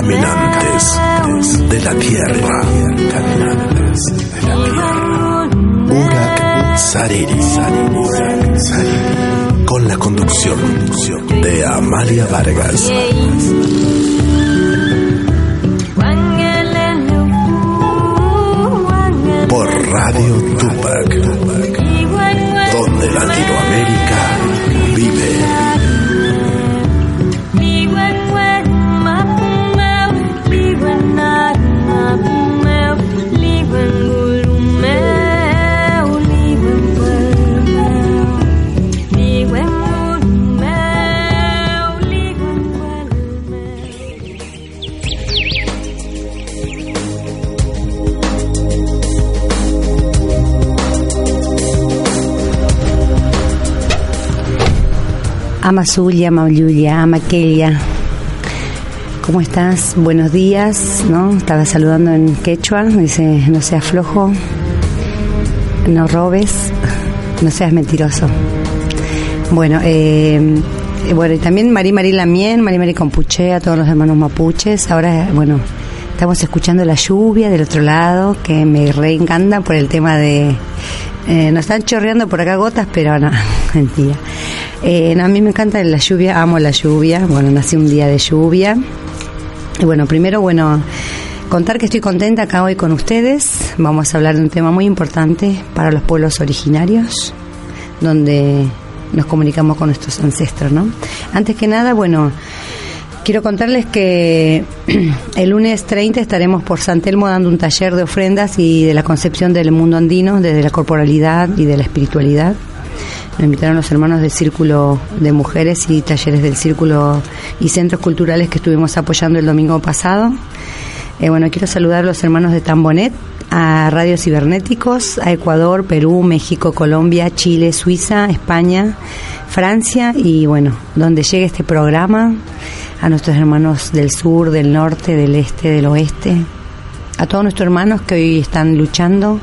Caminantes de la tierra. Caminantes de la tierra. Urak Sariri. Con la conducción de Amalia Vargas. Ama Zulia, ama Yulia. ¿Cómo estás? Buenos días, ¿no? Estaba saludando en quechua, dice, no seas flojo, no robes, no seas mentiroso. Bueno, eh, bueno, y también Marí Marí Lamien, Marí Marí Compuche, a todos los hermanos mapuches. Ahora, bueno, estamos escuchando la lluvia del otro lado, que me reencanta por el tema de... Eh, nos están chorreando por acá gotas, pero no, mentira. Eh, a mí me encanta la lluvia, amo la lluvia. Bueno, nací un día de lluvia. Y bueno, primero, bueno, contar que estoy contenta acá hoy con ustedes. Vamos a hablar de un tema muy importante para los pueblos originarios, donde nos comunicamos con nuestros ancestros, ¿no? Antes que nada, bueno, quiero contarles que el lunes 30 estaremos por San Telmo dando un taller de ofrendas y de la concepción del mundo andino, desde la corporalidad y de la espiritualidad. Nos invitaron los hermanos del Círculo de Mujeres y talleres del Círculo y centros culturales que estuvimos apoyando el domingo pasado. Eh, bueno, quiero saludar a los hermanos de Tambonet, a Radio Cibernéticos, a Ecuador, Perú, México, Colombia, Chile, Suiza, España, Francia y bueno, donde llegue este programa, a nuestros hermanos del sur, del norte, del este, del oeste, a todos nuestros hermanos que hoy están luchando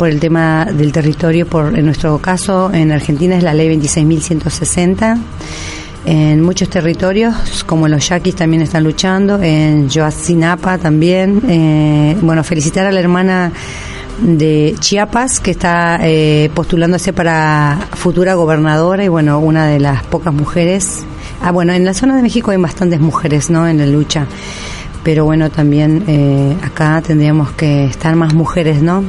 por el tema del territorio, por en nuestro caso en Argentina es la ley 26.160. En muchos territorios, como los yaquis también están luchando, en Yoacinapa también. Eh, bueno, felicitar a la hermana de Chiapas que está eh, postulándose para futura gobernadora y bueno, una de las pocas mujeres. Ah, bueno, en la zona de México hay bastantes mujeres, ¿no? En la lucha. Pero bueno, también eh, acá tendríamos que estar más mujeres, ¿no?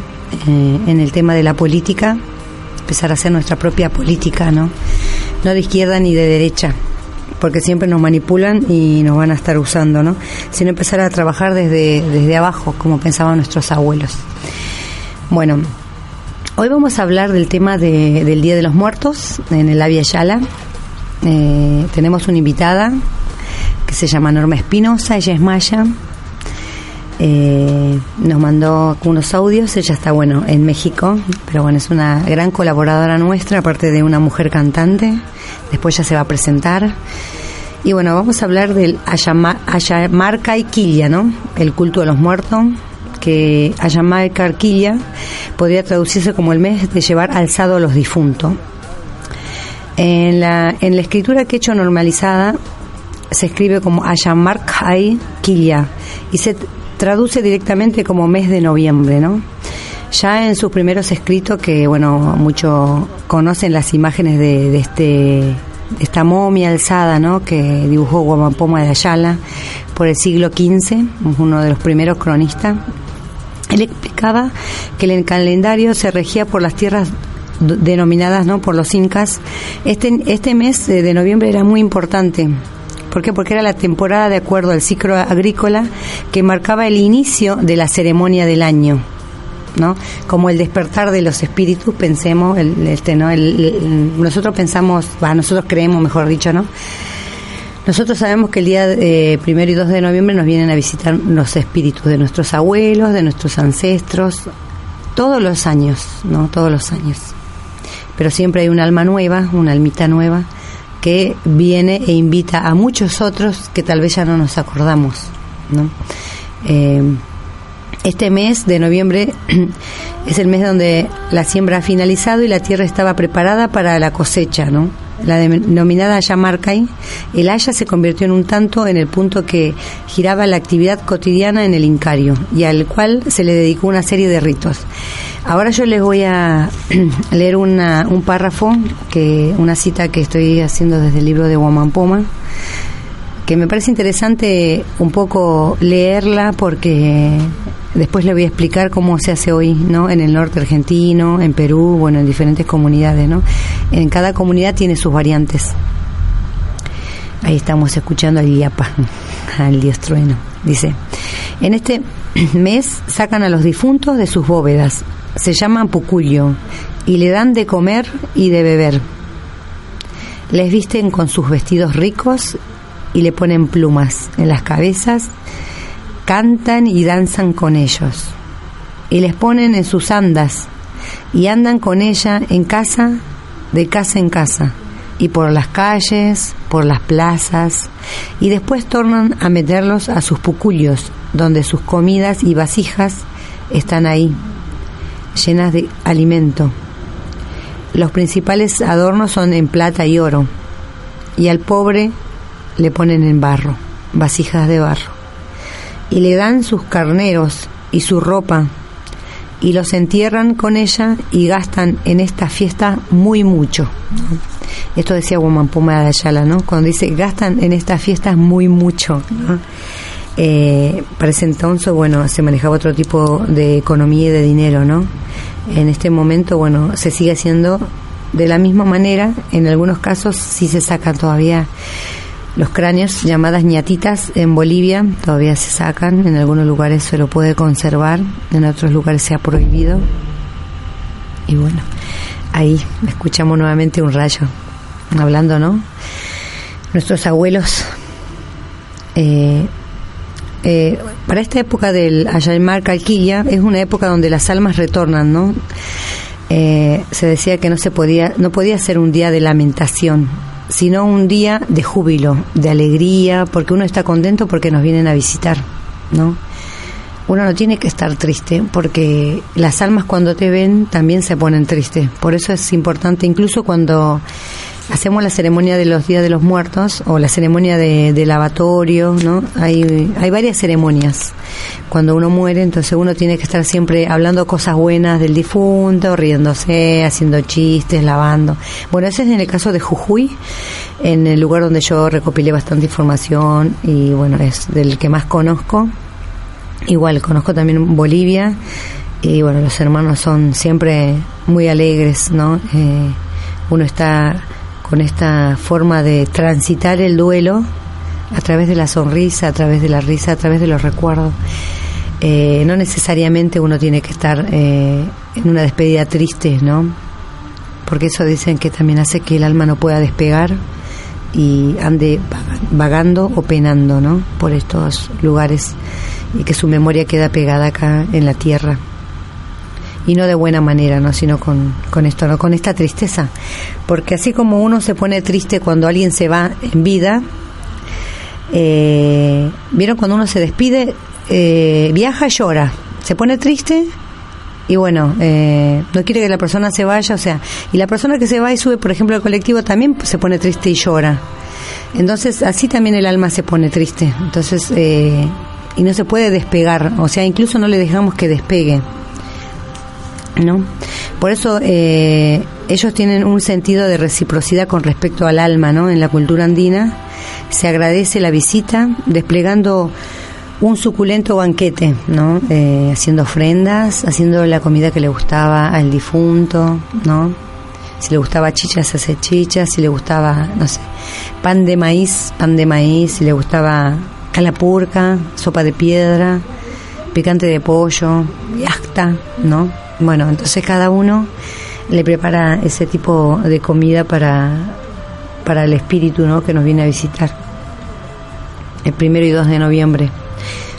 Eh, en el tema de la política, empezar a hacer nuestra propia política, ¿no? No de izquierda ni de derecha, porque siempre nos manipulan y nos van a estar usando, ¿no? Sino empezar a trabajar desde, desde abajo, como pensaban nuestros abuelos. Bueno, hoy vamos a hablar del tema de, del Día de los Muertos en el Avia Yala. Eh, tenemos una invitada que se llama Norma Espinosa, ella es maya, eh, nos mandó unos audios, ella está bueno en México, pero bueno, es una gran colaboradora nuestra, aparte de una mujer cantante, después ya se va a presentar. Y bueno, vamos a hablar del Ayamarca y Quilla, ¿no? El culto de los muertos, que Ayamarca Quilla podría traducirse como el mes de llevar alzado a los difuntos. En la, en la escritura que he hecho normalizada se escribe como Ayamarkai Quilla y se traduce directamente como mes de noviembre, ¿no? Ya en sus primeros escritos, que bueno, muchos conocen las imágenes de, este esta momia alzada, ¿no? Que dibujó Guamampoma de Ayala por el siglo XV, uno de los primeros cronistas. Él explicaba que el calendario se regía por las tierras denominadas no por los incas este este mes de noviembre era muy importante ¿Por qué? Porque era la temporada de acuerdo al ciclo agrícola que marcaba el inicio de la ceremonia del año. ¿no? Como el despertar de los espíritus, pensemos, el, este, ¿no? nosotros pensamos, nosotros creemos, mejor dicho, ¿no? Nosotros sabemos que el día eh, primero y 2 de noviembre nos vienen a visitar los espíritus de nuestros abuelos, de nuestros ancestros, todos los años, ¿no? Todos los años. Pero siempre hay un alma nueva, una almita nueva, que viene e invita a muchos otros que tal vez ya no nos acordamos. ¿no? Eh, este mes de noviembre es el mes donde la siembra ha finalizado y la tierra estaba preparada para la cosecha, ¿no? La denominada Ayamarcay, el Haya se convirtió en un tanto en el punto que giraba la actividad cotidiana en el Incario y al cual se le dedicó una serie de ritos. Ahora yo les voy a leer una, un párrafo, que una cita que estoy haciendo desde el libro de Guamampoma, que me parece interesante un poco leerla porque después le voy a explicar cómo se hace hoy, ¿no? En el norte argentino, en Perú, bueno, en diferentes comunidades, ¿no? En cada comunidad tiene sus variantes. Ahí estamos escuchando al Iapa, al dios trueno. Dice, en este mes sacan a los difuntos de sus bóvedas, se llaman pucuyo, y le dan de comer y de beber. Les visten con sus vestidos ricos y le ponen plumas en las cabezas, cantan y danzan con ellos. Y les ponen en sus andas. Y andan con ella en casa, de casa en casa, y por las calles, por las plazas, y después tornan a meterlos a sus pucullos, donde sus comidas y vasijas están ahí, llenas de alimento. Los principales adornos son en plata y oro, y al pobre le ponen en barro, vasijas de barro, y le dan sus carneros y su ropa, y los entierran con ella y gastan en esta fiesta muy mucho. Esto decía Puma de Ayala, ¿no? Cuando dice gastan en estas fiestas muy mucho. Eh, para ese entonces, bueno, se manejaba otro tipo de economía y de dinero, ¿no? En este momento, bueno, se sigue haciendo de la misma manera. En algunos casos sí se sacan todavía los cráneos llamadas ñatitas en Bolivia todavía se sacan, en algunos lugares se lo puede conservar, en otros lugares se ha prohibido. Y bueno, ahí escuchamos nuevamente un rayo hablando, ¿no? Nuestros abuelos, eh, eh, para esta época del Ayaymar Calquilla, es una época donde las almas retornan, ¿no? Eh, se decía que no se podía, no podía ser un día de lamentación, sino un día de júbilo, de alegría, porque uno está contento porque nos vienen a visitar, ¿no? Uno no tiene que estar triste, porque las almas cuando te ven también se ponen tristes. Por eso es importante, incluso cuando hacemos la ceremonia de los días de los muertos o la ceremonia de, lavatorio, ¿no? Hay, hay varias ceremonias. Cuando uno muere, entonces uno tiene que estar siempre hablando cosas buenas del difunto, riéndose, haciendo chistes, lavando. Bueno, ese es en el caso de Jujuy, en el lugar donde yo recopilé bastante información y bueno, es del que más conozco. Igual, conozco también Bolivia y bueno, los hermanos son siempre muy alegres, ¿no? Eh, uno está con esta forma de transitar el duelo a través de la sonrisa, a través de la risa, a través de los recuerdos. Eh, no necesariamente uno tiene que estar eh, en una despedida triste, ¿no? Porque eso dicen que también hace que el alma no pueda despegar y ande vagando o penando, ¿no? Por estos lugares y que su memoria queda pegada acá en la tierra. Y no de buena manera, ¿no? sino con, con esto, ¿no? con esta tristeza. Porque así como uno se pone triste cuando alguien se va en vida, eh, ¿vieron cuando uno se despide? Eh, viaja llora, se pone triste y bueno, eh, no quiere que la persona se vaya, o sea, y la persona que se va y sube, por ejemplo, al colectivo también se pone triste y llora. Entonces, así también el alma se pone triste. Entonces, eh, y no se puede despegar, o sea, incluso no le dejamos que despegue. ¿No? Por eso eh, ellos tienen un sentido de reciprocidad con respecto al alma, ¿no? En la cultura andina se agradece la visita desplegando un suculento banquete, ¿no? Eh, haciendo ofrendas, haciendo la comida que le gustaba al difunto, ¿no? Si le gustaba chicha, se hace chicha, si le gustaba, no sé, pan de maíz, pan de maíz, si le gustaba calapurca, sopa de piedra, picante de pollo, yacta, ¿no? Bueno, entonces cada uno le prepara ese tipo de comida para, para el espíritu, ¿no? Que nos viene a visitar el primero y 2 de noviembre.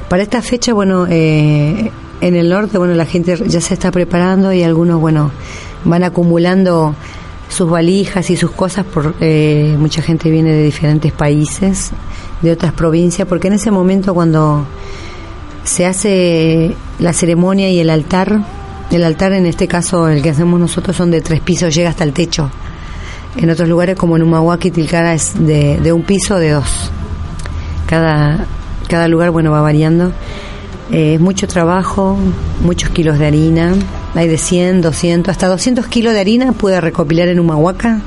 Para esta fecha, bueno, eh, en el norte, bueno, la gente ya se está preparando y algunos, bueno, van acumulando sus valijas y sus cosas, por eh, mucha gente viene de diferentes países, de otras provincias, porque en ese momento cuando se hace la ceremonia y el altar, el altar en este caso el que hacemos nosotros son de tres pisos, llega hasta el techo. En otros lugares como en Humahuaca y Tilcara es de, de un piso o de dos. Cada cada lugar, bueno, va variando. Eh, es mucho trabajo, muchos kilos de harina, hay de 100, 200, hasta 200 kilos de harina puede recopilar en Humahuaca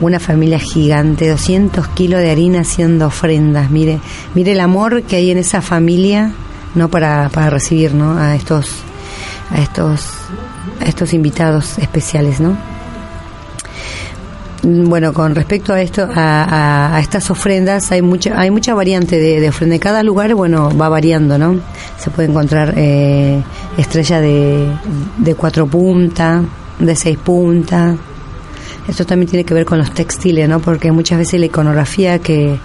una familia gigante, 200 kilos de harina haciendo ofrendas. Mire, mire el amor que hay en esa familia, no para, para recibir, ¿no? A estos, a estos, a estos invitados especiales, ¿no? Bueno, con respecto a esto, a, estas ofrendas, hay mucha, hay mucha variante de, de, ofrenda. Cada lugar, bueno, va variando, ¿no? Se puede encontrar eh, estrella de, de cuatro puntas, de seis puntas. Esto también tiene que ver con los textiles, ¿no? Porque muchas veces la iconografía que,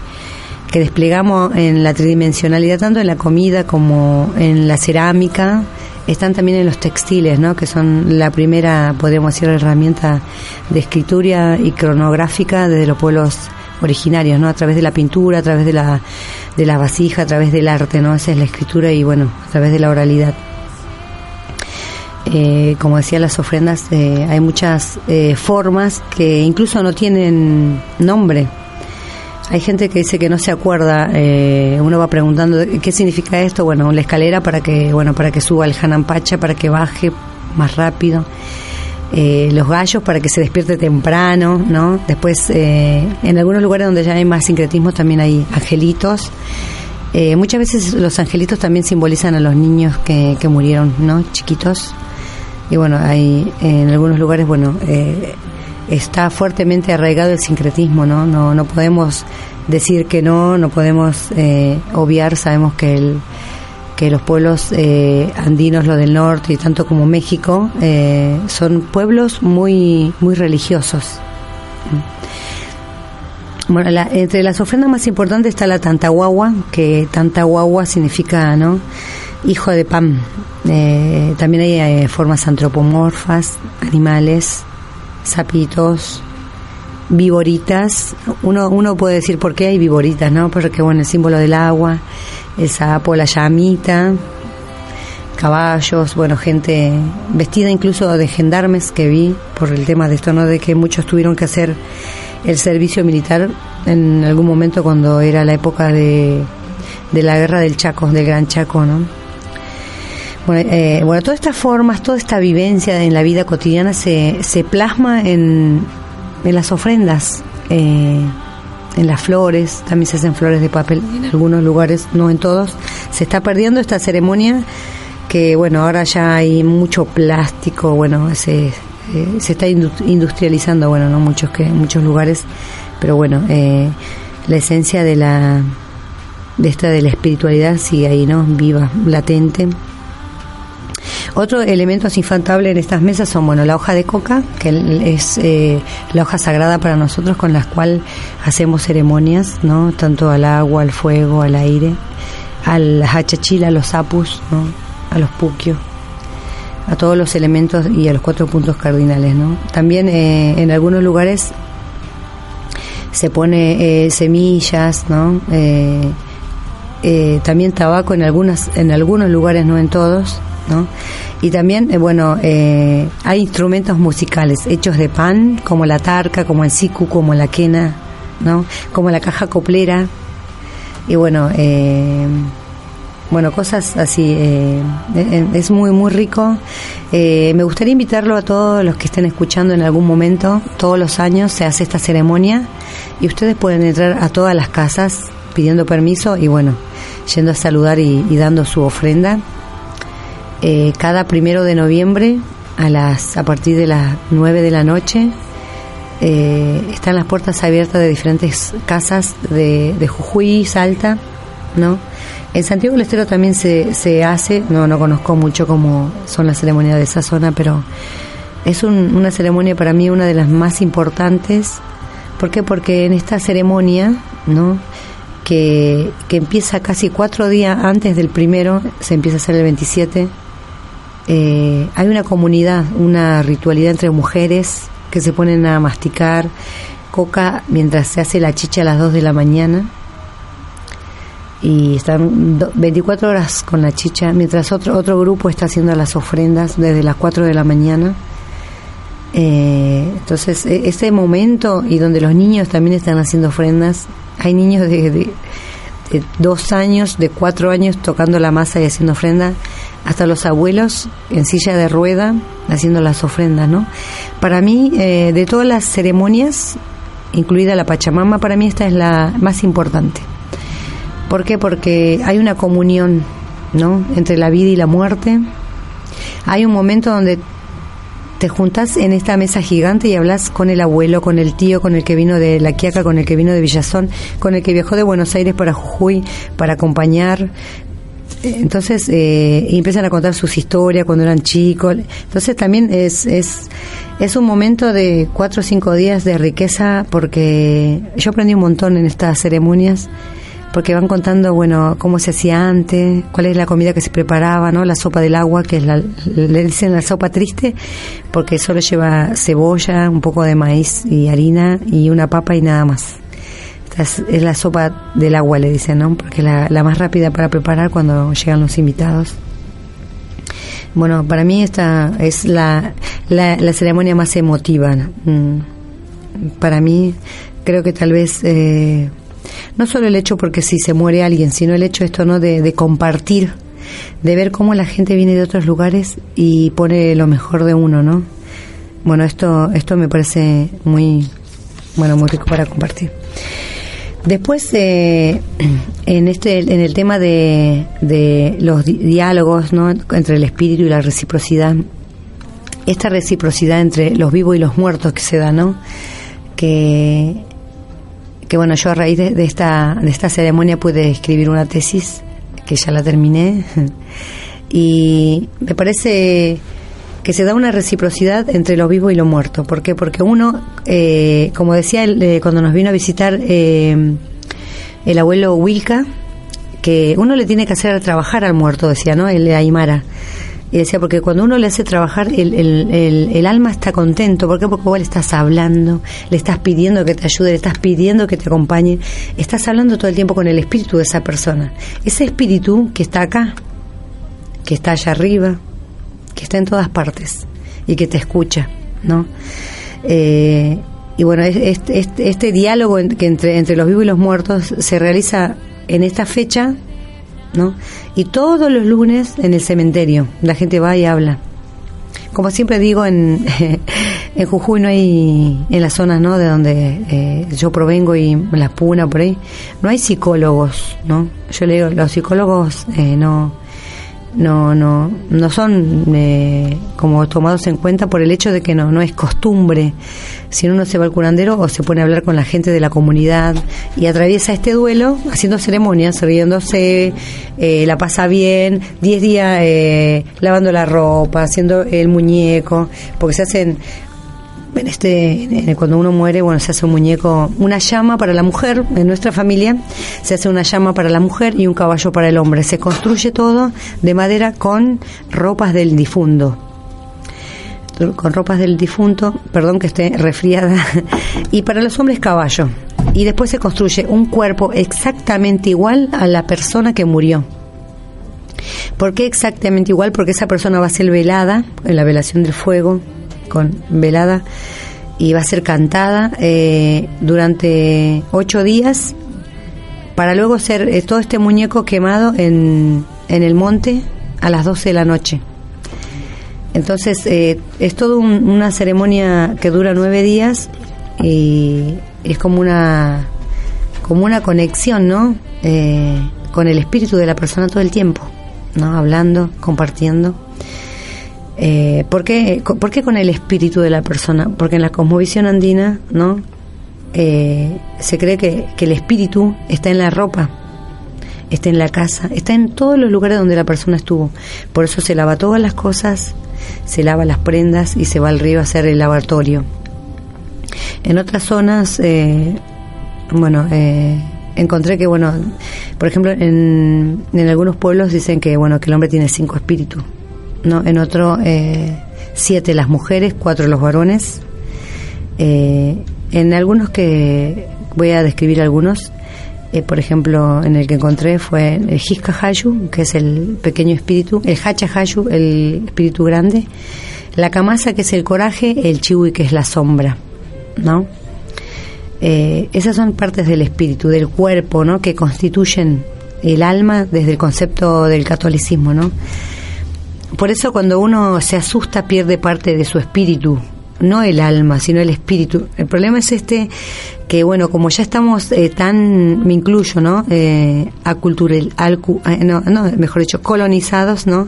que desplegamos en la tridimensionalidad, tanto en la comida como en la cerámica, están también en los textiles, ¿no? que son la primera, podemos decir, herramienta de escritura y cronográfica de los pueblos originarios, ¿no? a través de la pintura, a través de la, de la vasija, a través del arte, ¿no? esa es la escritura y bueno, a través de la oralidad. Eh, como decía, las ofrendas, eh, hay muchas eh, formas que incluso no tienen nombre, hay gente que dice que no se acuerda, eh, uno va preguntando qué significa esto, bueno, la escalera para que, bueno, para que suba el Hanampacha, para que baje más rápido. Eh, los gallos para que se despierte temprano, ¿no? Después, eh, en algunos lugares donde ya hay más sincretismo también hay angelitos. muchas veces los angelitos también simbolizan a los niños que, que murieron, ¿no? Chiquitos. Y bueno, hay en algunos lugares, bueno, está fuertemente arraigado el sincretismo, ¿no? No, no podemos decir que no, no podemos eh, obviar, sabemos que el que los pueblos eh, andinos, los del norte y tanto como México, eh, son pueblos muy, muy religiosos. Bueno, entre las ofrendas más importantes está la tantahuagua, que tantahuagua significa, ¿no? Hijo de pan. también hay formas antropomorfas, animales, sapitos, viboritas. Uno, uno puede decir por qué hay viboritas, ¿no? Porque, bueno, el símbolo del agua, el sapo, la llamita, caballos, bueno, gente vestida incluso de gendarmes que vi por el tema de esto, ¿no? De que muchos tuvieron que hacer el servicio militar en algún momento cuando era la época de, de la guerra del Chaco, del Gran Chaco, ¿no? Bueno, eh, bueno, todas estas formas, toda esta vivencia en la vida cotidiana se, se plasma en, en las ofrendas, eh, en las flores, también se hacen flores de papel en algunos lugares, no en todos. Se está perdiendo esta ceremonia que, bueno, ahora ya hay mucho plástico, bueno, se, eh, se está industrializando, bueno, no muchos que muchos lugares, pero bueno, la esencia de la de esta de la espiritualidad sigue ahí, ¿no? Viva, latente. Otro elemento infantable en estas mesas son, bueno, la hoja de coca, que es eh, la hoja sagrada para nosotros con la cual hacemos ceremonias, ¿no? Tanto al agua, al fuego, al aire, al hachachila, a los apus, ¿no? A los puquios. a todos los elementos y a los cuatro puntos cardinales. ¿no? También eh, en algunos lugares se pone eh, semillas, ¿no? Eh, también tabaco en algunas en algunos lugares, no en todos, ¿no? Y también, bueno, hay instrumentos musicales hechos de pan, como la tarca, como el siku, como la quena, ¿no? Como la caja coplera. Y bueno, eh, bueno, cosas así. Eh, es muy, muy rico. Eh, me gustaría invitarlo a todos los que estén escuchando en algún momento. Todos los años se hace esta ceremonia y ustedes pueden entrar a todas las casas pidiendo permiso y bueno, yendo a saludar y, dando su ofrenda. Eh, cada primero de noviembre a las a partir de las 9 de la noche están las puertas abiertas de diferentes casas de, de Jujuy, Salta, ¿no? En Santiago del Estero también se, se hace, no, no conozco mucho cómo son las ceremonias de esa zona, pero es una ceremonia para mí una de las más importantes. ¿Por qué? Porque en esta ceremonia, ¿no? Que, que empieza casi cuatro días antes del primero, se empieza a hacer el 27, eh, hay una comunidad, una ritualidad entre mujeres que se ponen a masticar coca mientras se hace la chicha a las 2 de la mañana y están 24 horas con la chicha, mientras otro, otro grupo está haciendo las ofrendas desde las 4 de la mañana. Eh, entonces, e, ese momento y donde los niños también están haciendo ofrendas, hay niños de, de, dos años, de cuatro años tocando la masa y haciendo ofrenda, hasta los abuelos en silla de rueda haciendo las ofrendas, ¿no? Para mí, eh, de todas las ceremonias, incluida la Pachamama, para mí esta es la más importante ¿Por qué? Porque hay una comunión, ¿no? Entre la vida y la muerte. Hay un momento donde te juntas en esta mesa gigante y hablas con el abuelo, con el tío, con el que vino de La Quiaca, con el que vino de Villazón, con el que viajó de Buenos Aires para Jujuy para acompañar. Entonces, eh, empiezan a contar sus historias cuando eran chicos. Entonces también es, es, es un momento de cuatro o cinco días de riqueza porque yo aprendí un montón en estas ceremonias porque van contando, bueno, cómo se hacía antes, cuál es la comida que se preparaba, ¿no? La sopa del agua, que es la, le dicen la sopa triste, porque solo lleva cebolla, un poco de maíz y harina y una papa y nada más. Es, es la sopa del agua, le dicen, ¿no? Porque es la, la más rápida para preparar cuando llegan los invitados. Bueno, para mí esta es la, la, la ceremonia más emotiva. Mm. Para mí, creo que tal vez... Eh, no solo el hecho porque si se muere alguien, sino el hecho esto no de, compartir, de ver cómo la gente viene de otros lugares y pone lo mejor de uno, ¿no? Bueno, esto esto me parece muy bueno, muy rico para compartir. Después, eh, en este, en el tema de, de los diálogos, ¿no? entre el espíritu y la reciprocidad, esta reciprocidad entre los vivos y los muertos que se da, ¿no? Que que bueno, yo a raíz de, esta, de esta ceremonia pude escribir una tesis, que ya la terminé, y me parece que se da una reciprocidad entre lo vivo y lo muerto. ¿Por qué? Porque uno, eh, como decía él, eh, cuando nos vino a visitar eh, el abuelo Wilka, que uno le tiene que hacer trabajar al muerto, decía, ¿no? El Aymara. Y decía, porque cuando uno le hace trabajar, el, el, alma está contento. ¿Por qué? Porque vos le estás hablando, le estás pidiendo que te ayude, le estás pidiendo que te acompañe. Estás hablando todo el tiempo con el espíritu de esa persona. Ese espíritu que está acá, que está allá arriba, que está en todas partes y que te escucha, ¿no? Eh, y bueno, este, este, este diálogo que entre, entre los vivos y los muertos se realiza en esta fecha ¿no? Y todos los lunes en el cementerio la gente va y habla. Como siempre digo, en, en Jujuy no hay, en las zonas ¿no? de donde eh, yo provengo y las Puna por ahí, no hay psicólogos, ¿no? Yo le digo, los psicólogos eh, no, no, no, no son eh, como tomados en cuenta por el hecho de que no, no es costumbre. Si uno se va al curandero o se pone a hablar con la gente de la comunidad y atraviesa este duelo haciendo ceremonias, riéndose, eh, la pasa bien, 10 días eh, lavando la ropa, haciendo el muñeco, porque se hacen este cuando uno muere bueno se hace un muñeco una llama para la mujer en nuestra familia se hace una llama para la mujer y un caballo para el hombre se construye todo de madera con ropas del difunto con ropas del difunto, perdón que esté resfriada, y para los hombres caballo. Y después se construye un cuerpo exactamente igual a la persona que murió. ¿Por qué exactamente igual? Porque esa persona va a ser velada, en la velación del fuego, con velada, y va a ser cantada eh, durante ocho días para luego ser eh, todo este muñeco quemado en, en el monte a las 12 de la noche. Entonces eh, es toda una ceremonia que dura nueve días y es como una como una conexión, ¿no? Eh, con el espíritu de la persona todo el tiempo, ¿no? Hablando, compartiendo. Eh, ¿por, qué, con el espíritu de la persona? Porque en la cosmovisión andina, ¿no? Eh, se cree que, que el espíritu está en la ropa, está en la casa, está en todos los lugares donde la persona estuvo. Por eso se lava todas las cosas, se lava las prendas y se va al río a hacer el lavatorio. En otras zonas, eh, bueno, eh, encontré que, bueno, por ejemplo, en, en, algunos pueblos dicen que, bueno, que el hombre tiene cinco espíritus, ¿no? En otro, eh, siete las mujeres, cuatro los varones. en algunos que, voy a describir algunos, por ejemplo, en el que encontré fue el Hiska Hayu, que es el pequeño espíritu, el Hacha Hayu, el espíritu grande, la Kamasa, que es el coraje, el Chiwi, que es la sombra. ¿no? Eh, esas son partes del espíritu, del cuerpo, ¿no? Que constituyen el alma desde el concepto del catolicismo, ¿no? Por eso cuando uno se asusta pierde parte de su espíritu, no el alma, sino el espíritu. El problema es este que bueno, como ya estamos eh, tan, me incluyo, ¿no? Eh, acultural, eh, no, no, mejor dicho, colonizados, ¿no?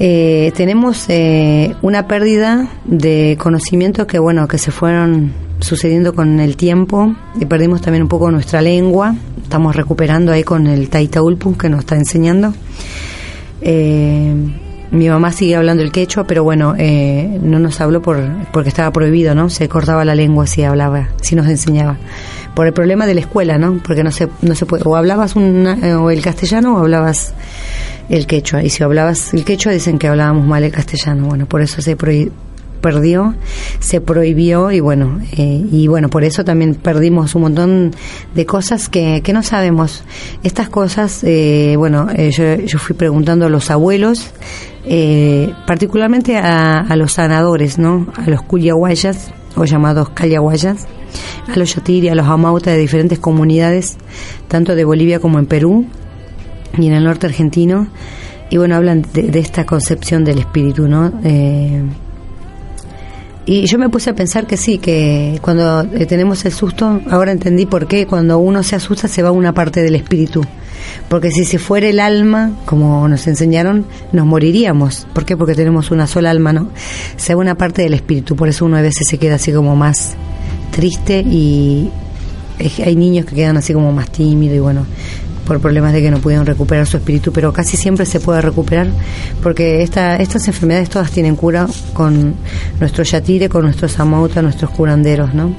Eh, tenemos eh, una pérdida de conocimientos que bueno que se fueron sucediendo con el tiempo y perdimos también un poco nuestra lengua estamos recuperando ahí con el Taitaulpu que nos está enseñando eh, mi mamá sigue hablando el quechua pero bueno no nos habló por porque estaba prohibido no se cortaba la lengua si hablaba si nos enseñaba por el problema de la escuela no porque no se no se puede o hablabas o el castellano o hablabas el quechua. Y si hablabas el quechua, dicen que hablábamos mal el castellano. Bueno, por eso se perdió, se prohibió y bueno, eh, y bueno, por eso también perdimos un montón de cosas que, que no sabemos. Estas cosas, eh, bueno, eh, yo, fui preguntando a los abuelos, particularmente a, a, los sanadores, ¿no? A los culiaguayas, o llamados callaguayas, a los yatiri, a los amautas de diferentes comunidades, tanto de Bolivia como en Perú, y en el norte argentino. Y bueno, hablan de, esta concepción del espíritu, ¿no? Eh, y yo me puse a pensar que sí, que cuando eh, tenemos el susto, ahora entendí por qué cuando uno se asusta se va una parte del espíritu. Porque si se fuera el alma, como nos enseñaron, nos moriríamos. ¿Por qué? Porque tenemos una sola alma, ¿no? Se va una parte del espíritu, por eso uno a veces se queda así como más triste y hay niños que quedan así como más tímidos y bueno, por problemas de que no pudieron recuperar su espíritu, pero casi siempre se puede recuperar porque esta, estas enfermedades todas tienen cura con nuestro yatire, con nuestros amautas, nuestros curanderos, ¿no?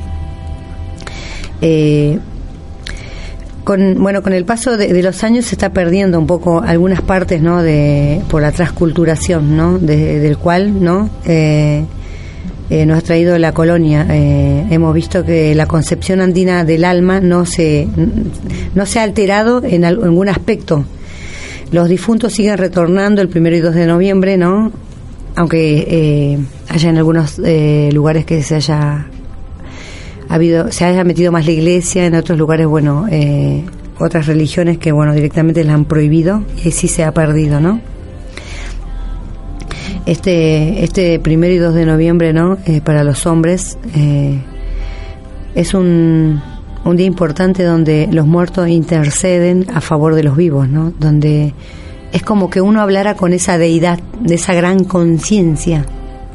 Eh, con, bueno, con el paso de, los años se está perdiendo un poco algunas partes, ¿no? De, por la transculturación, ¿no? del cual, ¿no? Eh, eh, nos ha traído la colonia. Eh, hemos visto que la concepción andina del alma no se, no se ha alterado en algún aspecto. Los difuntos siguen retornando el primero y 2 de noviembre, ¿no? Aunque eh, haya en algunos lugares que se haya habido, se haya metido más la iglesia, en otros lugares, bueno, otras religiones que, bueno, directamente la han prohibido y sí se ha perdido, ¿no? Este, este primero y 2 de noviembre, ¿no? Eh, para los hombres eh, es un, un día importante donde los muertos interceden a favor de los vivos, ¿no? Donde es como que uno hablara con esa deidad, de esa gran conciencia,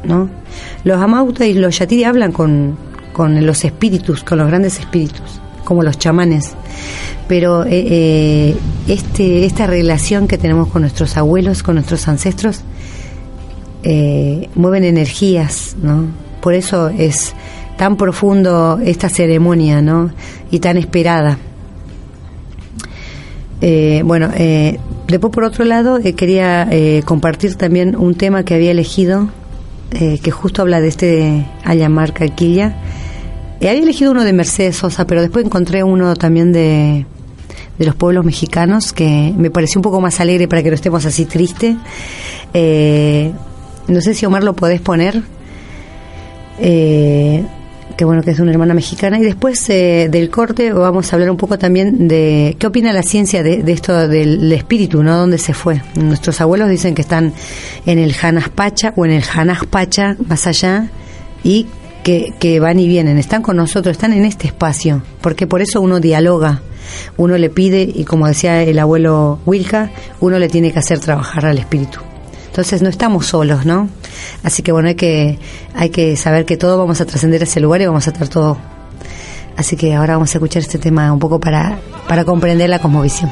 ¿no? Los amautas y los yatiri hablan con, con los espíritus, con los grandes espíritus, como los chamanes. Pero eh, este, esta relación que tenemos con nuestros abuelos, con nuestros ancestros, eh, mueven energías, ¿no? Por eso es tan profundo esta ceremonia, ¿no? Y tan esperada. Eh, bueno, eh, después por otro lado quería compartir también un tema que había elegido eh, que justo habla de este Ayamar Caquilla. Eh, había elegido uno de Mercedes Sosa, pero después encontré uno también de, de los pueblos mexicanos que me pareció un poco más alegre para que no estemos así tristes. Eh, no sé si Omar lo podés poner. Eh, que bueno que es una hermana mexicana y después eh, del corte vamos a hablar un poco también de qué opina la ciencia de, esto del espíritu, ¿no? ¿Dónde se fue? Nuestros abuelos dicen que están en el Pacha o en el Pacha más allá y que, que van y vienen, están con nosotros, están en este espacio, porque por eso uno dialoga, uno le pide y como decía el abuelo Wilka, uno le tiene que hacer trabajar al espíritu. Entonces no estamos solos, ¿no? Así que bueno, hay que, hay que saber que todos vamos a trascender ese lugar y vamos a estar todo. Así que ahora vamos a escuchar este tema un poco para, para comprender la cosmovisión.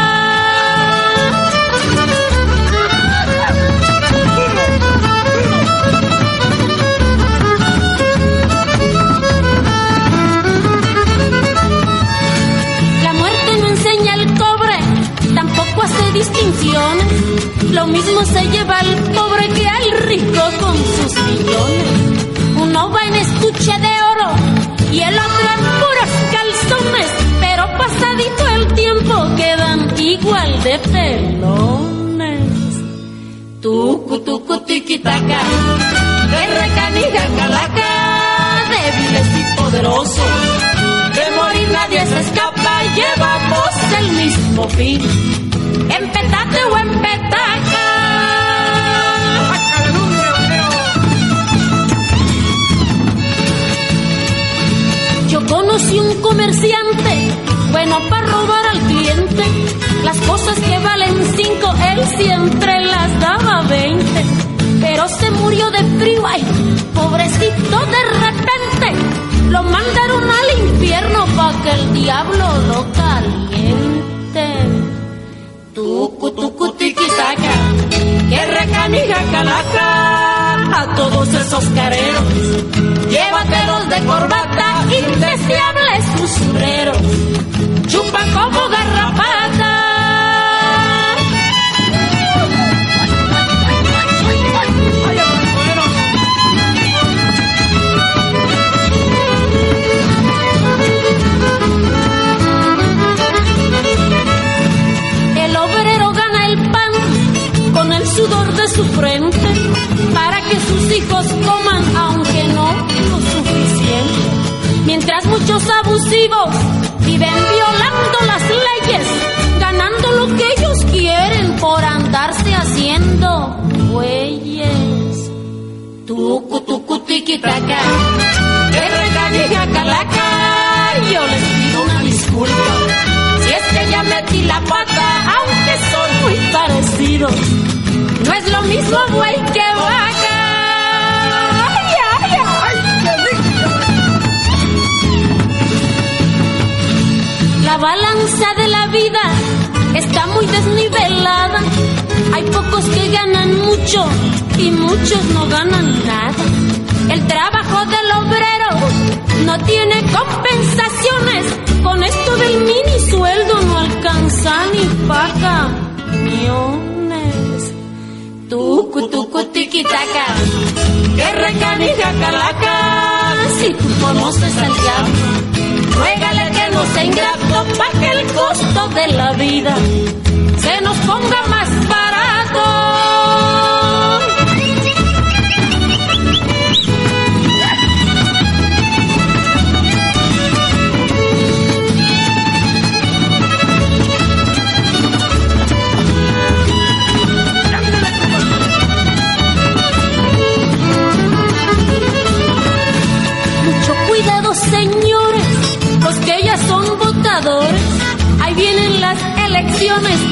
hace distinciones. Lo mismo se lleva al pobre que al rico con sus millones uno va en estuche de oro y el otro en puros calzones, pero pasadito el tiempo quedan igual de pelones. Tucu, tucu, tiquitaca, de recanija calaca, débiles y poderosos, de morir nadie se escapa, llevamos el mismo fin, empetate o empetaca. conocí un comerciante, bueno para robar al cliente. Las cosas que valen cinco, él siempre las daba veinte. Pero se murió de frío, ay, pobrecito de repente. Lo mandaron al infierno pa' que el diablo lo caliente. Tucu, tiquitaca, que recanija calaca a todos esos careros. Llévatelos de corbata indeseables usureros chupan como garrapata. Su frente para que sus hijos coman aunque no lo suficiente mientras muchos abusivos viven violando las leyes, ganando lo que ellos quieren por andarse haciendo güeyes. Tucu, tucu, tiquitaca, que regañe calaca, yo les pido una disculpa. Si es que ya metí la pata, aunque son muy parecidos, no es lo mismo güey que vaca. La balanza de la vida está muy desnivelada. Hay pocos que ganan mucho y muchos no ganan nada. El trabajo del obrero no tiene compensaciones. Con esto del mini sueldo no alcanza ni paga millones. Tucu, tucu, tiquitaca, que recanija calaca. Si tú conoces al diablo, ruégale que no se ingrato para que el costo de la vida se nos ponga más barato.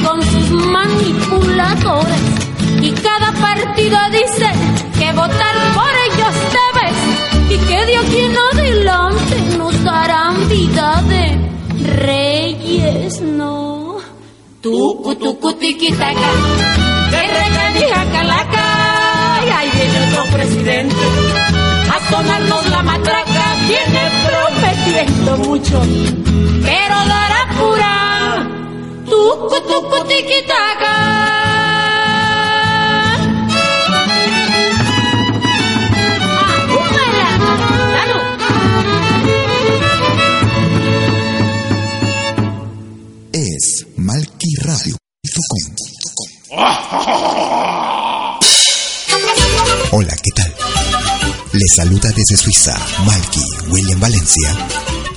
con sus manipuladores. Y cada partido dice que votar por ellos debes y que de aquí en adelante nos darán vida de reyes, no. Tucu, tucu, tiquitaca, que regalija calaca, y ahí viene otro presidente. A sonarnos la matraca, viene prometiendo mucho, pero dará es malquiradio.com. Hola, ¿qué tal? Les saluda desde Suiza Malky William Valencia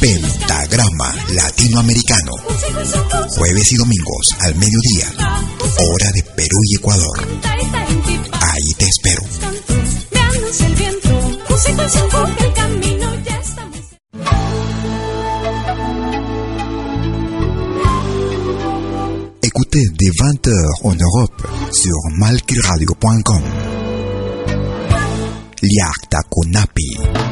Pentagrama Latinoamericano. Jueves y domingos al mediodía. Hora de Perú y Ecuador. Ahí te espero. Écoutez dès 20h en Europe sur malquiradio.com. Liakta Kunapi.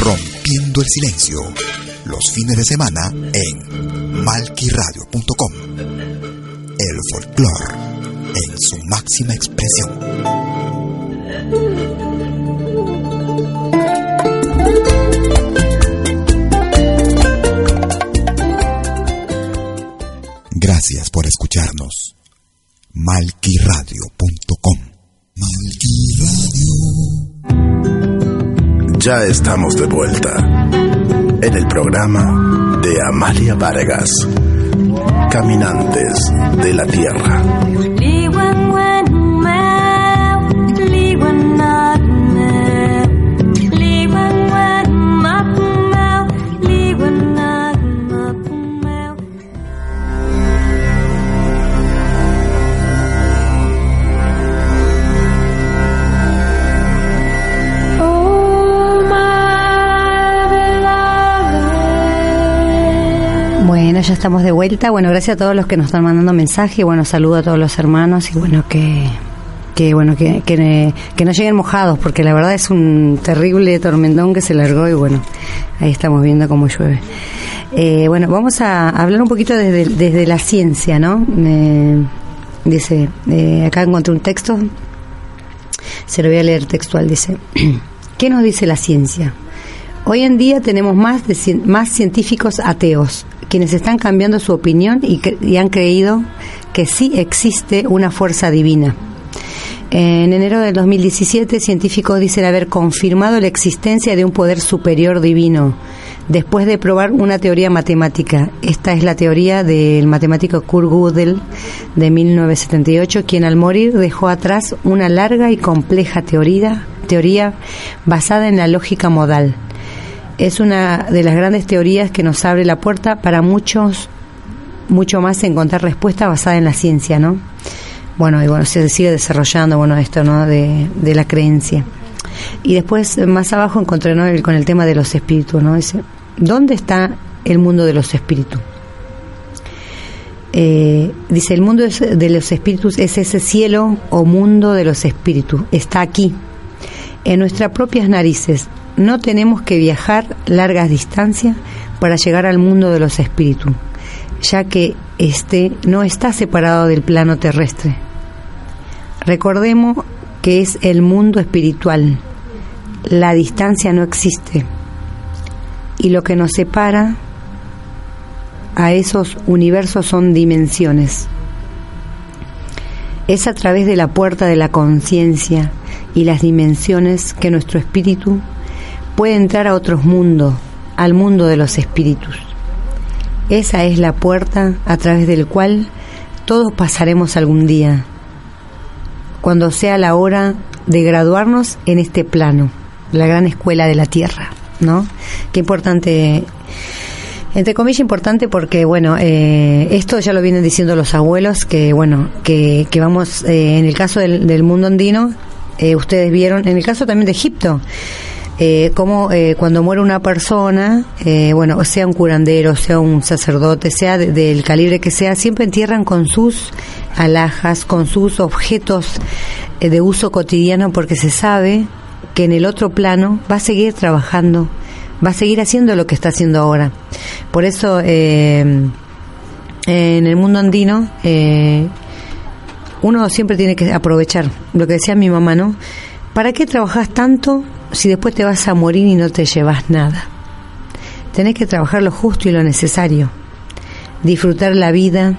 Rompiendo el Silencio. Los fines de semana en malquiradio.com. El folclore en su máxima expresión. Gracias por escucharnos. malquiradio.com. Ya estamos de vuelta en el programa de Amalia Vargas, Caminantes de la Tierra. Ya estamos de vuelta. Bueno, gracias a todos los que nos están mandando mensajes. Bueno, saludo a todos los hermanos y bueno, que, que bueno, que, que, no lleguen mojados, porque la verdad es un terrible tormentón que se largó y bueno, ahí estamos viendo cómo llueve. Eh, bueno, vamos a hablar un poquito desde, desde la ciencia, ¿no? Me dice, eh, acá encontré un texto, se lo voy a leer textual, dice, ¿qué nos dice la ciencia? Hoy en día tenemos más, de, más científicos ateos, quienes están cambiando su opinión y, cre- y han creído que sí existe una fuerza divina. En enero del 2017, científicos dicen haber confirmado la existencia de un poder superior divino, después de probar una teoría matemática. Esta es la teoría del matemático Kurt Gödel de 1978, quien al morir dejó atrás una larga y compleja teoría, teoría basada en la lógica modal. Es una de las grandes teorías que nos abre la puerta para muchos, mucho más encontrar respuesta basada en la ciencia, ¿no? bueno, y bueno, se sigue desarrollando, bueno, esto, ¿no? De, de la creencia. Y después, más abajo, encontré ¿no? con el tema de los espíritus, ¿no? Dice, ¿dónde está el mundo de los espíritus? Eh, dice, el mundo de los espíritus es ese cielo o mundo de los espíritus, está aquí, en nuestras propias narices. No tenemos que viajar largas distancias para llegar al mundo de los espíritus, ya que este no está separado del plano terrestre. Recordemos que es el mundo espiritual. La distancia no existe. Y lo que nos separa a esos universos son dimensiones. Es a través de la puerta de la conciencia y las dimensiones que nuestro espíritu puede entrar a otros mundos, al mundo de los espíritus. Esa es la puerta a través del cual todos pasaremos algún día, cuando sea la hora de graduarnos en este plano, la gran escuela de la tierra, ¿no? Qué importante entre comillas importante porque, bueno, eh, esto ya lo vienen diciendo los abuelos, que, bueno, que, que vamos, eh, en el caso del, del mundo andino, eh, ustedes vieron, en el caso también de Egipto, eh, como eh, cuando muere una persona, eh, bueno, sea un curandero, sea un sacerdote, sea del calibre que sea, siempre entierran con sus alhajas, con sus objetos de uso cotidiano, porque se sabe que en el otro plano va a seguir trabajando, va a seguir haciendo lo que está haciendo ahora. Por eso, en el mundo andino, uno siempre tiene que aprovechar lo que decía mi mamá, ¿no? ¿Para qué trabajas tanto si después te vas a morir y no te llevas nada? Tenés que trabajar lo justo y lo necesario. Disfrutar la vida,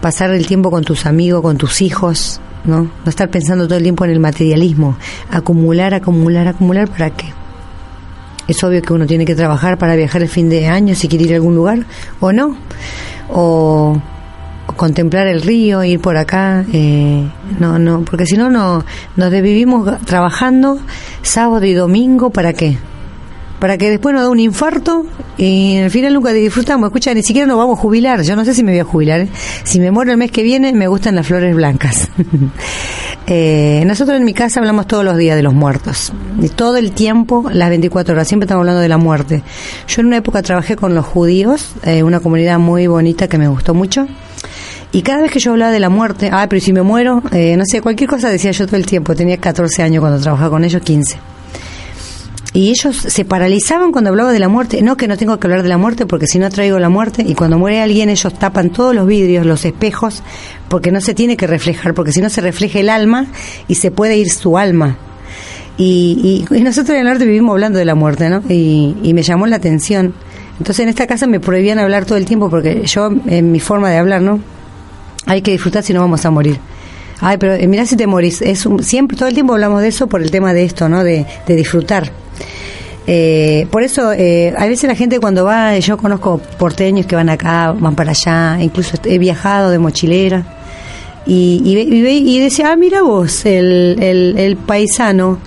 pasar el tiempo con tus amigos, con tus hijos, ¿no? No estar pensando todo el tiempo en el materialismo. Acumular, acumular, acumular, ¿para qué? Es obvio que uno tiene que trabajar para viajar el fin de año si quiere ir a algún lugar, o no. O contemplar el río, ir por acá, eh, no, no, porque si no, no, nos desvivimos trabajando sábado y domingo, ¿para qué? Para que después nos da un infarto y al final nunca disfrutamos. Escucha, ni siquiera nos vamos a jubilar. Yo no sé si me voy a jubilar. ¿eh? Si me muero el mes que viene, me gustan las flores blancas. eh, nosotros en mi casa hablamos todos los días de los muertos. Y todo el tiempo, las 24 horas. Siempre estamos hablando de la muerte. Yo en una época trabajé con los judíos, eh, una comunidad muy bonita que me gustó mucho. Y cada vez que yo hablaba de la muerte, ah, pero si me muero, eh, no sé, cualquier cosa decía yo todo el tiempo. Tenía 14 años cuando trabajaba con ellos, 15. Y ellos se paralizaban cuando hablaba de la muerte. No que no tengo que hablar de la muerte porque si no traigo la muerte. Y cuando muere alguien ellos tapan todos los vidrios, los espejos, porque no se tiene que reflejar, porque si no se refleja el alma y se puede ir su alma. Y, y, nosotros en el norte vivimos hablando de la muerte, ¿no? Y, y me llamó la atención. Entonces en esta casa me prohibían hablar todo el tiempo porque yo, en mi forma de hablar, ¿no? hay que disfrutar si no vamos a morir. Ay, pero eh, mira si te morís. Es siempre, todo el tiempo hablamos de eso por el tema de esto, ¿no? De, de disfrutar. Eh, por eso, eh, a veces la gente cuando va, yo conozco porteños que van acá, van para allá, incluso he viajado de mochilera, y, y, y, y decía, ah, mira vos, el, el, el paisano,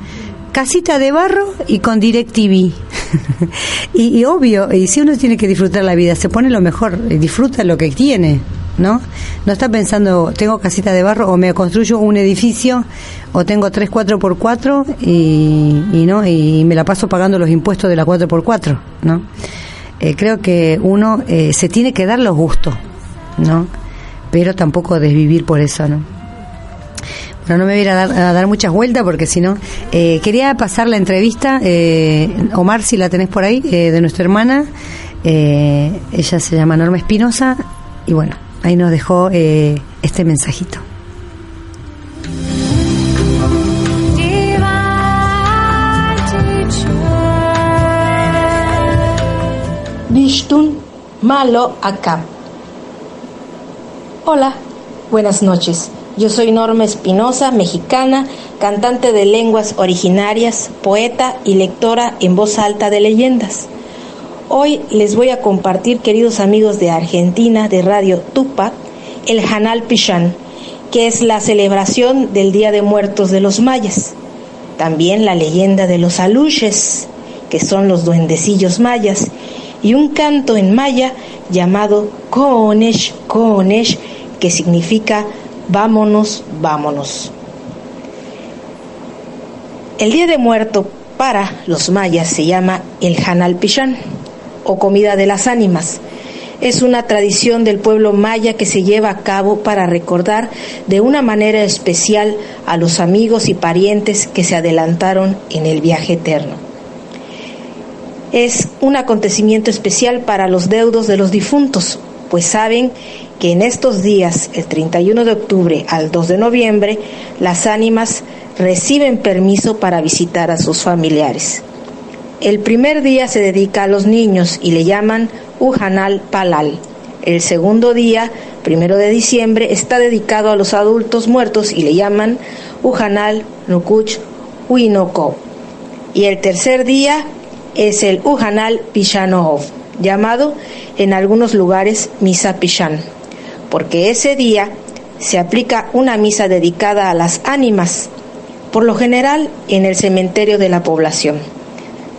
casita de barro y con DirecTV. y, y obvio, y si uno tiene que disfrutar la vida, se pone lo mejor, disfruta lo que tiene. ¿no? No está pensando, tengo casita de barro o me construyo un edificio o tengo tres 4x4 y, y, ¿no? y me la paso pagando los impuestos de la 4x4, ¿no? Eh, creo que uno eh, se tiene que dar los gustos, ¿no? Pero tampoco desvivir por eso, ¿no? Bueno, no me voy a dar, a dar muchas vueltas porque si no... Eh, quería pasar la entrevista, eh, Omar, si la tenés por ahí, eh, de nuestra hermana. Eh, ella se llama Norma Espinosa y bueno, ahí nos dejó eh, este mensajito. Malo Akab. Hola, buenas noches. Yo soy Norma Espinosa, mexicana, cantante de lenguas originarias, poeta y lectora en voz alta de leyendas. Hoy les voy a compartir, queridos amigos de Argentina, de Radio Tupac, el Hanal Pichán, que es la celebración del Día de Muertos de los mayas. También la leyenda de los aluches, que son los duendecillos mayas, y un canto en maya llamado Koonesh Koonesh, que significa vámonos, vámonos. El Día de Muerto para los mayas se llama el Hanal Pichán o comida de las ánimas. Es una tradición del pueblo maya que se lleva a cabo para recordar de una manera especial a los amigos y parientes que se adelantaron en el viaje eterno. Es un acontecimiento especial para los deudos de los difuntos, pues saben que en estos días, el 31 de octubre al 2 de noviembre, las ánimas reciben permiso para visitar a sus familiares. El primer día se dedica a los niños y le llaman Ujanal Palal. El segundo día, primero de diciembre, está dedicado a los adultos muertos y le llaman Ujanal Nukuch Huinoko. Y el tercer día es el Ujanal Pishanov, llamado en algunos lugares Misa Pishan, porque ese día se aplica una misa dedicada a las ánimas, por lo general en el cementerio de la población.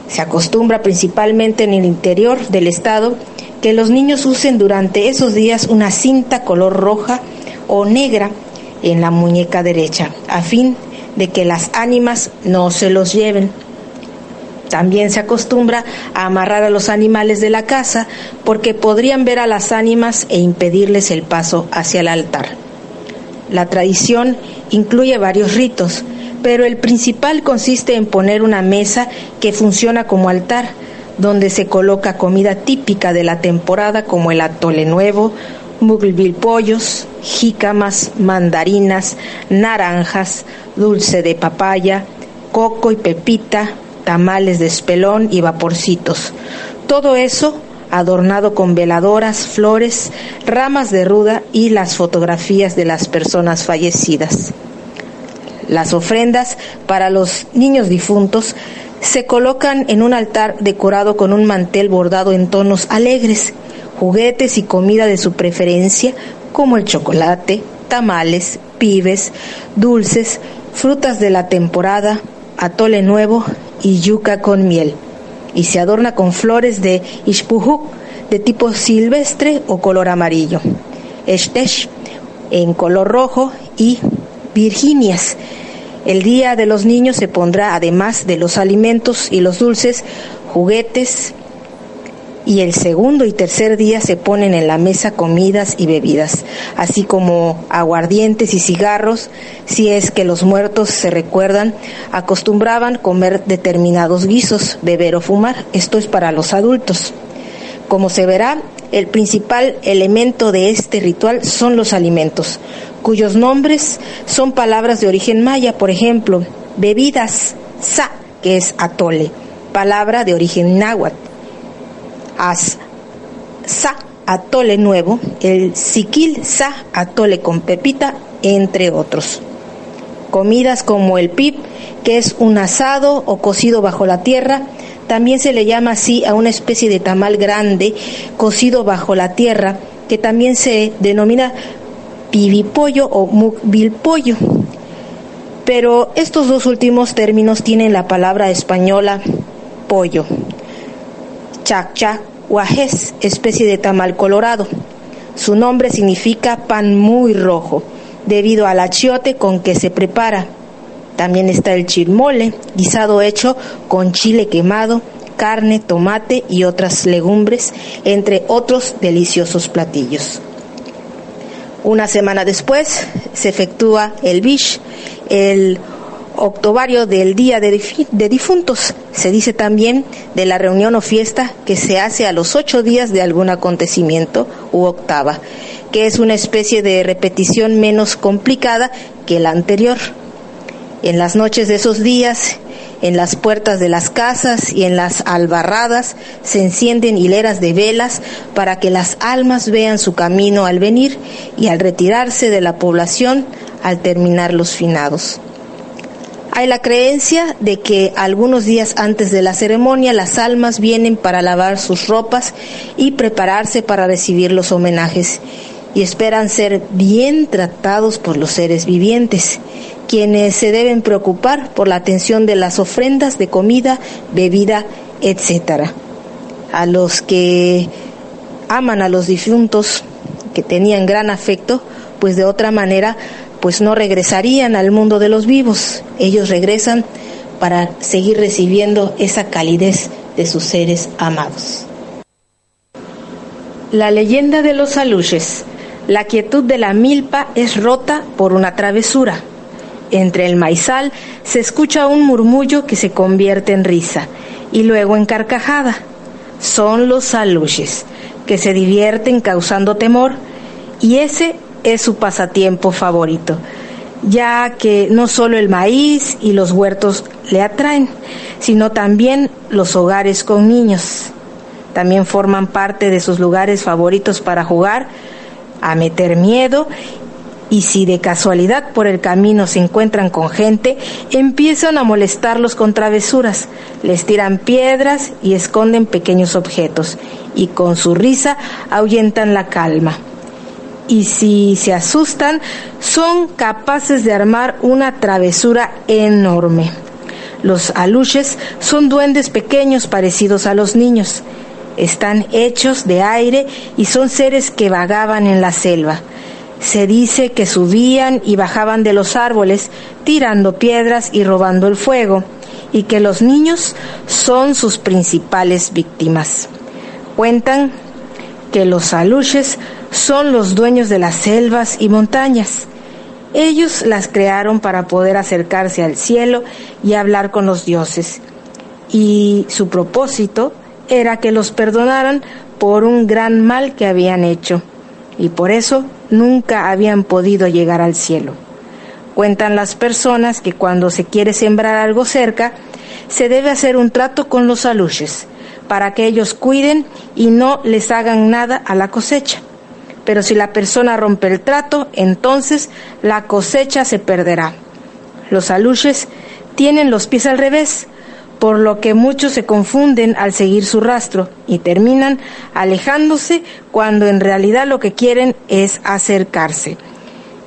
Se acostumbra principalmente en el interior del estado que los niños usen durante esos días una cinta color roja o negra en la muñeca derecha, a fin de que las ánimas no se los lleven. También se acostumbra a amarrar a los animales de la casa porque podrían ver a las ánimas e impedirles el paso hacia el altar. La tradición incluye varios ritos, pero el principal consiste en poner una mesa que funciona como altar, donde se coloca comida típica de la temporada como el atole nuevo, mugbil pollos, jícamas, mandarinas, naranjas, dulce de papaya, coco y pepita, tamales de espelón y vaporcitos. Todo eso adornado con veladoras, flores, ramas de ruda y las fotografías de las personas fallecidas. Las ofrendas para los niños difuntos se colocan en un altar decorado con un mantel bordado en tonos alegres, juguetes y comida de su preferencia como el chocolate, tamales, pibes, dulces, frutas de la temporada, atole nuevo y yuca con miel. Y se adorna con flores de ishpujuk de tipo silvestre o color amarillo, estesh en color rojo y Virginias. El Día de los Niños se pondrá, además de los alimentos y los dulces, juguetes, y el segundo y tercer día se ponen en la mesa comidas y bebidas, así como aguardientes y cigarros, si es que los muertos se recuerdan, acostumbraban comer determinados guisos, beber o fumar, esto es para los adultos. Como se verá, el principal elemento de este ritual son los alimentos, cuyos nombres son palabras de origen maya, por ejemplo, bebidas, sa, que es atole, palabra de origen náhuatl, sa, atole nuevo, el siquil, sa, atole con pepita, entre otros. Comidas como el pip, que es un asado o cocido bajo la tierra, también se le llama así a una especie de tamal grande cocido bajo la tierra, que también se denomina pibipollo o mukbilpollo. Pero estos dos últimos términos tienen la palabra española pollo. Chaccha guajes, especie de tamal colorado. Su nombre significa pan muy rojo, debido al achiote con que se prepara. También está el chirmole, guisado hecho con chile quemado, carne, tomate y otras legumbres, entre otros deliciosos platillos. Una semana después se efectúa el Bish, el octobario del Día de, Difuntos. Se dice también de la reunión o fiesta que se hace a los ocho días de algún acontecimiento u octava, que es una especie de repetición menos complicada que la anterior. En las noches de esos días, en las puertas de las casas y en las albarradas se encienden hileras de velas para que las almas vean su camino al venir y al retirarse de la población al terminar los finados. Hay la creencia de que algunos días antes de la ceremonia las almas vienen para lavar sus ropas y prepararse para recibir los homenajes y esperan ser bien tratados por los seres vivientes quienes se deben preocupar por la atención de las ofrendas de comida, bebida, etcétera. A los que aman a los difuntos, que tenían gran afecto, pues de otra manera pues no regresarían al mundo de los vivos. Ellos regresan para seguir recibiendo esa calidez de sus seres amados. La leyenda de los aluches. La quietud de la milpa es rota por una travesura. Entre el maizal se escucha un murmullo que se convierte en risa y luego en carcajada. Son los aluches, que se divierten causando temor y ese es su pasatiempo favorito, ya que no solo el maíz y los huertos le atraen, sino también los hogares con niños. También forman parte de sus lugares favoritos para jugar, a meter miedo y si de casualidad por el camino se encuentran con gente, empiezan a molestarlos con travesuras, les tiran piedras y esconden pequeños objetos, y con su risa ahuyentan la calma. Y si se asustan, son capaces de armar una travesura enorme. Los aluches son duendes pequeños parecidos a los niños. Están hechos de aire y son seres que vagaban en la selva. Se dice que subían y bajaban de los árboles tirando piedras y robando el fuego, y que los niños son sus principales víctimas. Cuentan que los aluches son los dueños de las selvas y montañas. Ellos las crearon para poder acercarse al cielo y hablar con los dioses. Y su propósito era que los perdonaran por un gran mal que habían hecho. Y por eso nunca habían podido llegar al cielo. Cuentan las personas que cuando se quiere sembrar algo cerca, se debe hacer un trato con los aluches, para que ellos cuiden y no les hagan nada a la cosecha. Pero si la persona rompe el trato, entonces la cosecha se perderá. Los aluches tienen los pies al revés, por lo que muchos se confunden al seguir su rastro y terminan alejándose cuando en realidad lo que quieren es acercarse.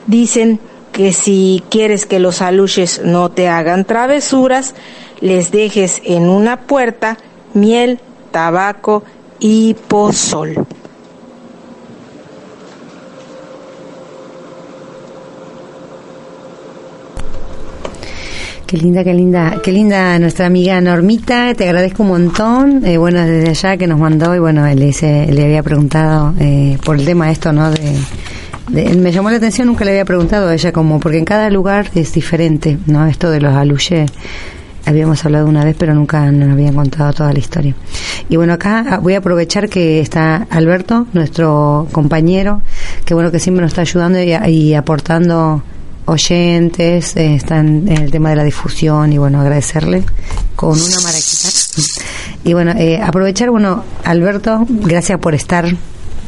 Dicen que si quieres que los aluches no te hagan travesuras, les dejes en una puerta miel, tabaco y pozol. Qué linda, qué linda, qué linda nuestra amiga Normita, te agradezco un montón. Eh, bueno, desde allá que nos mandó y bueno, le, dice, le había preguntado eh, por el tema esto, ¿no? De, me llamó la atención, nunca le había preguntado a ella como, porque en cada lugar es diferente, ¿no? Esto de los aluye, habíamos hablado una vez, pero nunca nos habían contado toda la historia. Y bueno, acá voy a aprovechar que está Alberto, nuestro compañero, que bueno, que siempre nos está ayudando y aportando oyentes, eh, están en el tema de la difusión y bueno, agradecerle con una maraquita. Y bueno, eh, aprovechar, bueno, Alberto, gracias por estar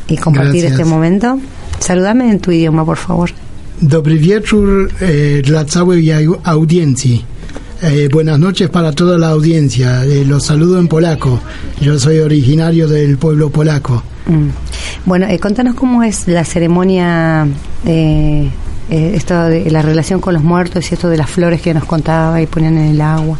y compartir este momento. Saludame en tu idioma, por favor. Dobry wieczór eh, dla całej audiencia. Eh, buenas noches para toda la audiencia. Eh, los saludo en polaco. Yo soy originario del pueblo polaco. Mm. Bueno, eh, contanos cómo es la ceremonia eh, eh, esto de la relación con los muertos y esto de las flores que nos contaba y ponían en el agua.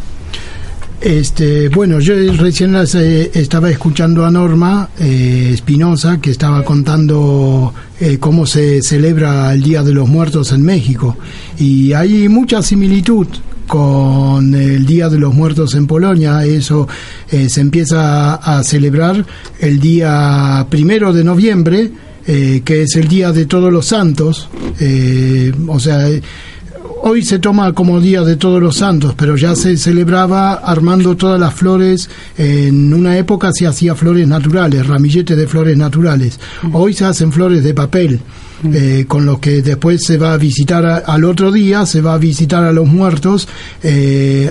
Este, bueno, yo recién eh, estaba escuchando a Norma eh, Espinosa que estaba contando cómo se celebra el Día de los Muertos en México y hay mucha similitud con el Día de los Muertos en Polonia. Eso se empieza a celebrar el día primero de noviembre eh, que es el Día de Todos los Santos, eh, o sea, hoy se toma como Día de Todos los Santos, pero ya se celebraba armando todas las flores, en una época se hacía flores naturales, ramilletes de flores naturales, hoy se hacen flores de papel. Eh, con los que después se va a visitar al otro día, se va a visitar a los muertos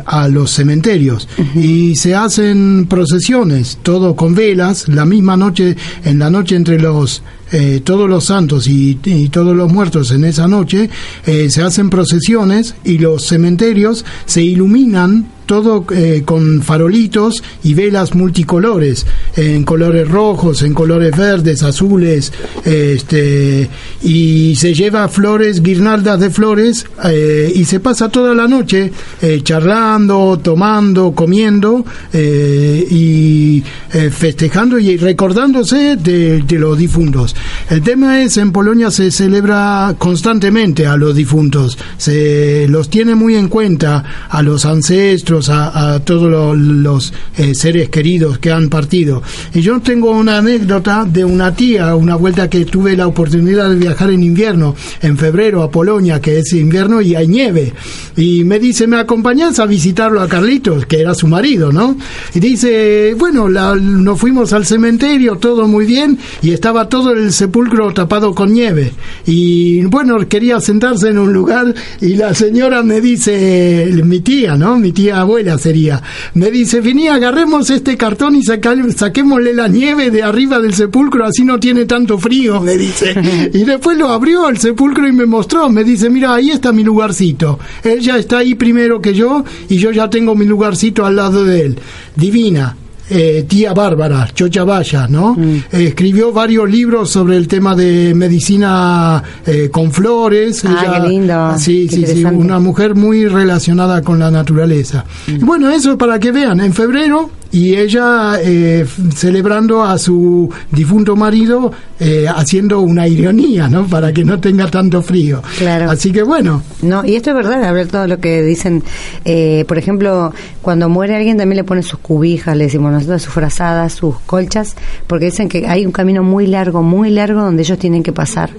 a los cementerios y se hacen procesiones, todo con velas, la misma noche, en la noche entre los eh, todos los santos y, todos los muertos en esa noche, eh, se hacen procesiones y los cementerios se iluminan todo eh, con farolitos y velas multicolores, en colores rojos, en colores verdes, azules, este, y se lleva flores, guirnaldas de flores, eh, y se pasa toda la noche eh, charlando, tomando, comiendo, y festejando y recordándose de, los difuntos. El tema es, en Polonia se celebra constantemente a los difuntos, se los tiene muy en cuenta a los ancestros, a, todos los, eh, seres queridos que han partido. Y yo tengo una anécdota de una tía, una vuelta que tuve la oportunidad de viajar en invierno, en febrero a Polonia, que es invierno y hay nieve. Y me dice, ¿me acompañas a visitarlo a Carlitos, que era su marido, ¿no? Y dice, bueno, nos fuimos al cementerio, todo muy bien, y estaba todo el sepulcro tapado con nieve. Y bueno, quería sentarse en un lugar y la señora me dice, mi tía, ¿no? Mi tía abuela sería, me dice, vení, agarremos este cartón y saquémosle la nieve de arriba del sepulcro, así no tiene tanto frío, me dice. Y después lo abrió el sepulcro y me mostró, me dice, mira, ahí está mi lugarcito. Él ya está ahí primero que yo y yo ya tengo mi lugarcito al lado de él. Divina. Eh, tía Bárbara, Chocha Vaya, ¿no? Mm. Eh, escribió varios libros sobre el tema de medicina eh, con flores. Ah, qué lindo. Sí, sí, sí, una mujer muy relacionada con la naturaleza. Mm. Bueno, eso para que vean, en febrero y ella eh, celebrando a su difunto marido eh, haciendo una ironía, ¿no? Para que no tenga tanto frío. Claro. Así que bueno. No, y esto es verdad, a ver todo lo que dicen, eh, por ejemplo, cuando muere alguien también le pone sus cubijas, le decimos nosotros, sus frazadas, sus colchas, porque dicen que hay un camino muy largo, muy largo donde ellos tienen que pasar.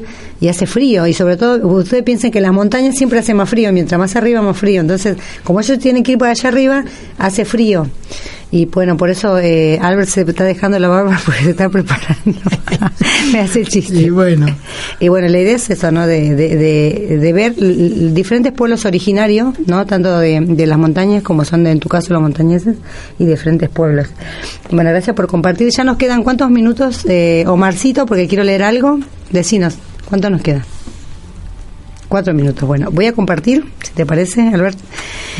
Y hace frío, y sobre todo, ustedes piensen que las montañas siempre hace más frío, mientras más arriba, más frío. Entonces, como ellos tienen que ir para allá arriba, hace frío. Y bueno, por eso eh, Albert se está dejando la barba porque se está preparando. Me hace el chiste. Y bueno. Y bueno, la idea es eso, ¿no? De, de, de, ver diferentes pueblos originarios, ¿no? Tanto de, las montañas como son, en tu caso, los montañeses y diferentes pueblos. Bueno, gracias por compartir. Ya nos quedan cuántos minutos, eh, Omarcito, porque quiero leer algo. Decinos, ¿cuánto nos queda? Cuatro minutos. Bueno, voy a compartir, si te parece, Albert.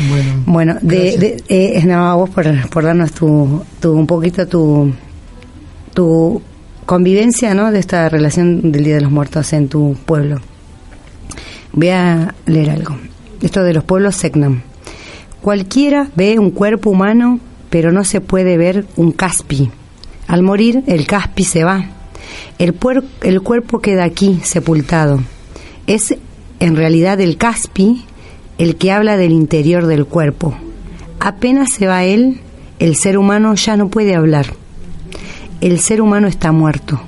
Bueno, bueno de, eh, no, vos por, por darnos tu, tu, un poquito tu, tu convivencia, ¿no? De esta relación del Día de los Muertos en tu pueblo. Voy a leer algo. Esto de los pueblos Segnam. Cualquiera ve un cuerpo humano, pero no se puede ver un caspi. Al morir, el caspi se va. El, el cuerpo queda aquí, sepultado. Es en realidad el caspi el que habla del interior del cuerpo. Apenas se va él, el ser humano ya no puede hablar. El ser humano está muerto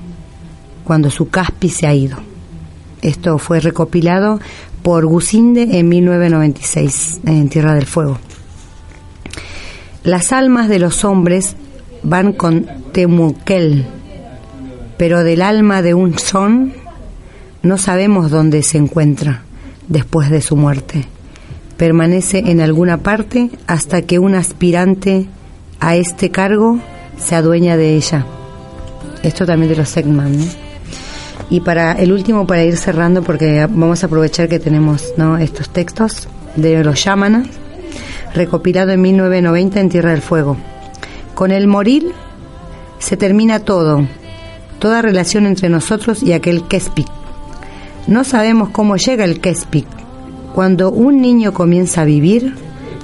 cuando su caspi se ha ido. Esto fue recopilado por Gusinde en 1996 en Tierra del Fuego. Las almas de los hombres van con Temuquel, pero del alma de un son no sabemos dónde se encuentra después de su muerte. Permanece en alguna parte hasta que un aspirante a este cargo se adueña de ella. Esto también de los Segman. Y para el último, para ir cerrando, porque vamos a aprovechar que tenemos estos textos de los Yamanas, recopilado en 1990 en Tierra del Fuego. Con el morir se termina todo, toda relación entre nosotros y aquel Kespik, no sabemos cómo llega el Kespik. Cuando un niño comienza a vivir,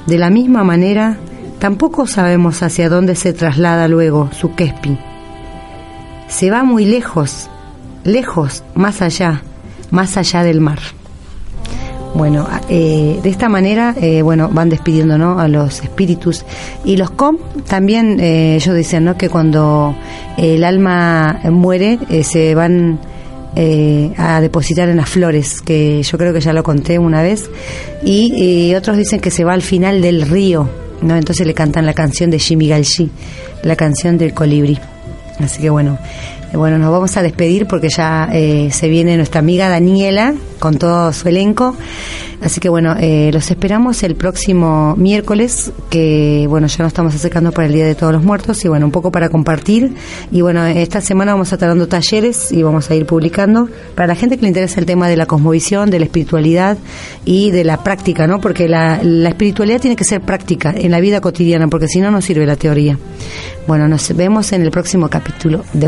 de la misma manera, tampoco sabemos hacia dónde se traslada luego su Kespik. Se va muy lejos, lejos, más allá, más allá del mar. Bueno, eh, de esta manera, eh, bueno, van despidiendo ¿no? a los espíritus. Y los com también, eh, ellos dicen ¿no? que cuando el alma muere, se van eh, a depositar en las flores, que yo creo que ya lo conté una vez, y, otros dicen que se va al final del río, ¿no? Entonces le cantan la canción de Jimmy Galchi, la canción del colibrí. Así que bueno, eh, bueno, nos vamos a despedir porque ya eh, se viene nuestra amiga Daniela con todo su elenco. Así que bueno, eh, los esperamos el próximo miércoles, que bueno, ya nos estamos acercando para el Día de Todos los Muertos y bueno, un poco para compartir. Y bueno, esta semana vamos a estar dando talleres y vamos a ir publicando para la gente que le interesa el tema de la cosmovisión, de la espiritualidad y de la práctica, ¿no? Porque la, la espiritualidad tiene que ser práctica en la vida cotidiana, porque si no, no sirve la teoría. Bueno, nos vemos en el próximo capítulo de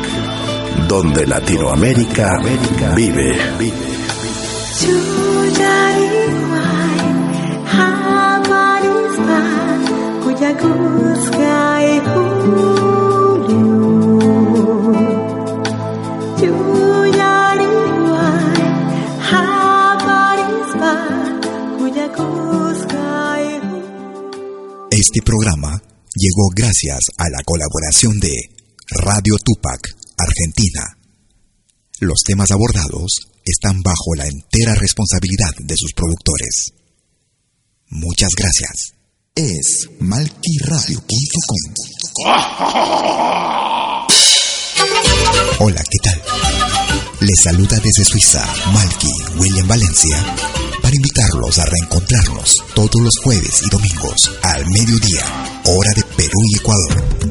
donde Latinoamérica vive. Este programa llegó gracias a la colaboración de Radio Tupac, Argentina. Los temas abordados están bajo la entera responsabilidad de sus productores. Muchas gracias. Es malquiradio.com. Hola, ¿qué tal? Les saluda desde Suiza Malky William Valencia para invitarlos a reencontrarnos todos los jueves y domingos al mediodía, hora de Perú y Ecuador,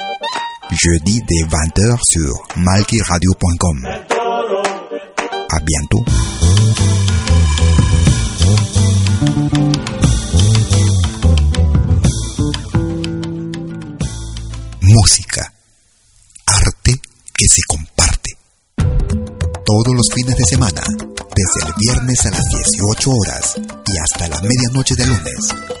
jeudi dès 20h sur malkiradio.com. À bientôt. música, arte que se comparte. Todos los fines de semana, desde el viernes a las 18 horas y hasta la medianoche de lunes.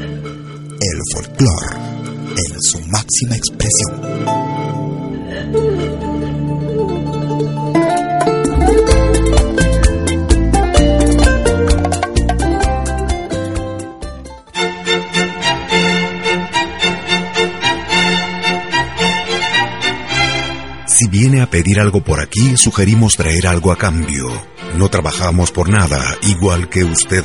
El folclore en su máxima expresión. Si viene a pedir algo por aquí, sugerimos traer algo a cambio. No trabajamos por nada, igual que usted.